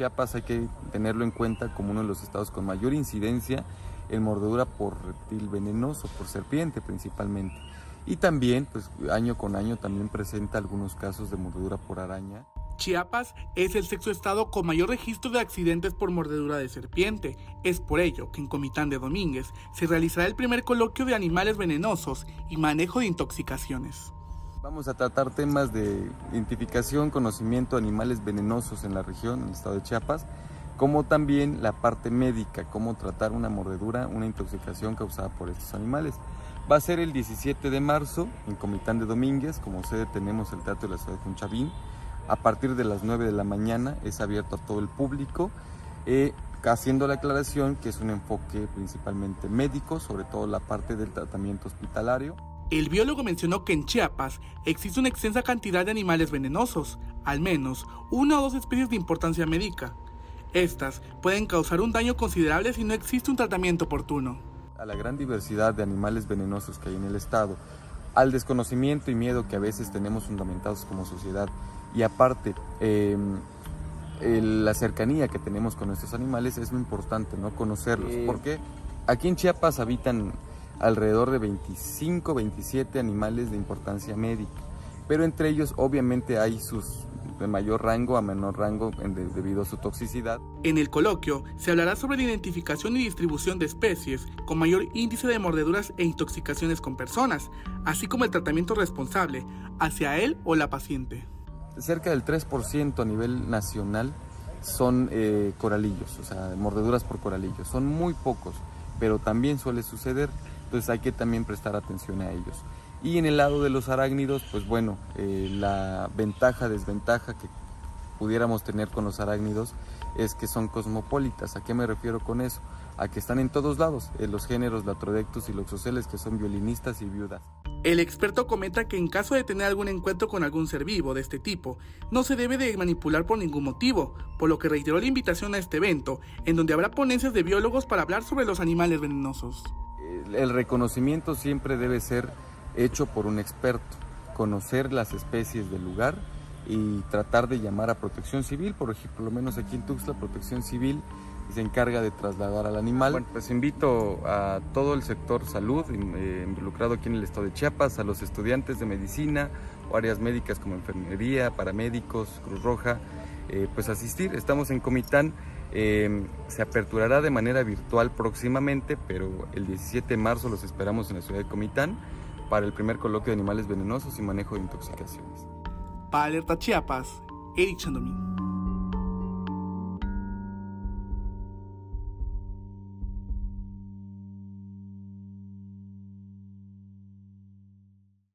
Chiapas hay que tenerlo en cuenta como uno de los estados con mayor incidencia en mordedura por reptil venenoso, por serpiente principalmente. Y también, pues año con año también presenta algunos casos de mordedura por araña. Chiapas es el sexto estado con mayor registro de accidentes por mordedura de serpiente. Es por ello que en Comitán de Domínguez se realizará el primer coloquio de animales venenosos y manejo de intoxicaciones. Vamos a tratar temas de identificación, conocimiento de animales venenosos en la región, en el estado de Chiapas, como también la parte médica, cómo tratar una mordedura, una intoxicación causada por estos animales. Va a ser el 17 de marzo en Comitán de Domínguez, como sede tenemos el Teatro de la Ciudad de Conchavín a partir de las 9 de la mañana, es abierto a todo el público, eh, haciendo la aclaración que es un enfoque principalmente médico, sobre todo la parte del tratamiento hospitalario. El biólogo mencionó que en Chiapas existe una extensa cantidad de animales venenosos, al menos una o dos especies de importancia médica. Estas pueden causar un daño considerable si no existe un tratamiento oportuno. A la gran diversidad de animales venenosos que hay en el estado, al desconocimiento y miedo que a veces tenemos fundamentados como sociedad y aparte em, la cercanía que tenemos con estos animales es muy importante, ¿no? Conocerlos. Porque aquí en Chiapas habitan alrededor de 25, 27 animales de importancia médica, pero entre ellos obviamente hay sus de mayor rango a menor rango debido a su toxicidad. En el coloquio se hablará sobre la identificación y distribución de especies con mayor índice de mordeduras e intoxicaciones con personas, así como el tratamiento responsable hacia él o la paciente cerca del 3% a nivel nacional son eh, coralillos, o sea, mordeduras por coralillos. Son muy pocos, pero también suele suceder, entonces hay que también prestar atención a ellos. Y en el lado de los arácnidos, pues bueno, eh, la ventaja, desventaja que pudiéramos tener con los arácnidos es que son cosmopolitas. ¿A qué me refiero con eso? A que están en todos lados, en los géneros Latrodectus y Loxoceles, que son violinistas y viudas. El experto comenta que en caso de tener algún encuentro con algún ser vivo de este tipo, no se debe de manipular por ningún motivo, por lo que reiteró la invitación a este evento, en donde habrá ponencias de biólogos para hablar sobre los animales venenosos. El reconocimiento siempre debe ser hecho por un experto, conocer las especies del lugar y tratar de llamar a protección civil, por ejemplo, lo menos aquí en Tuxtla, protección civil se encarga de trasladar al animal. Bueno, pues invito a todo el sector salud eh, involucrado aquí en el estado de Chiapas, a los estudiantes de medicina o áreas médicas como enfermería, paramédicos, Cruz Roja, eh, pues asistir. Estamos en Comitán, em, se aperturará de manera virtual próximamente, pero el 17 de marzo los esperamos en la ciudad de Comitán para el primer coloquio de animales venenosos y manejo de intoxicaciones. Para Alerta Chiapas, Eric Chandomín.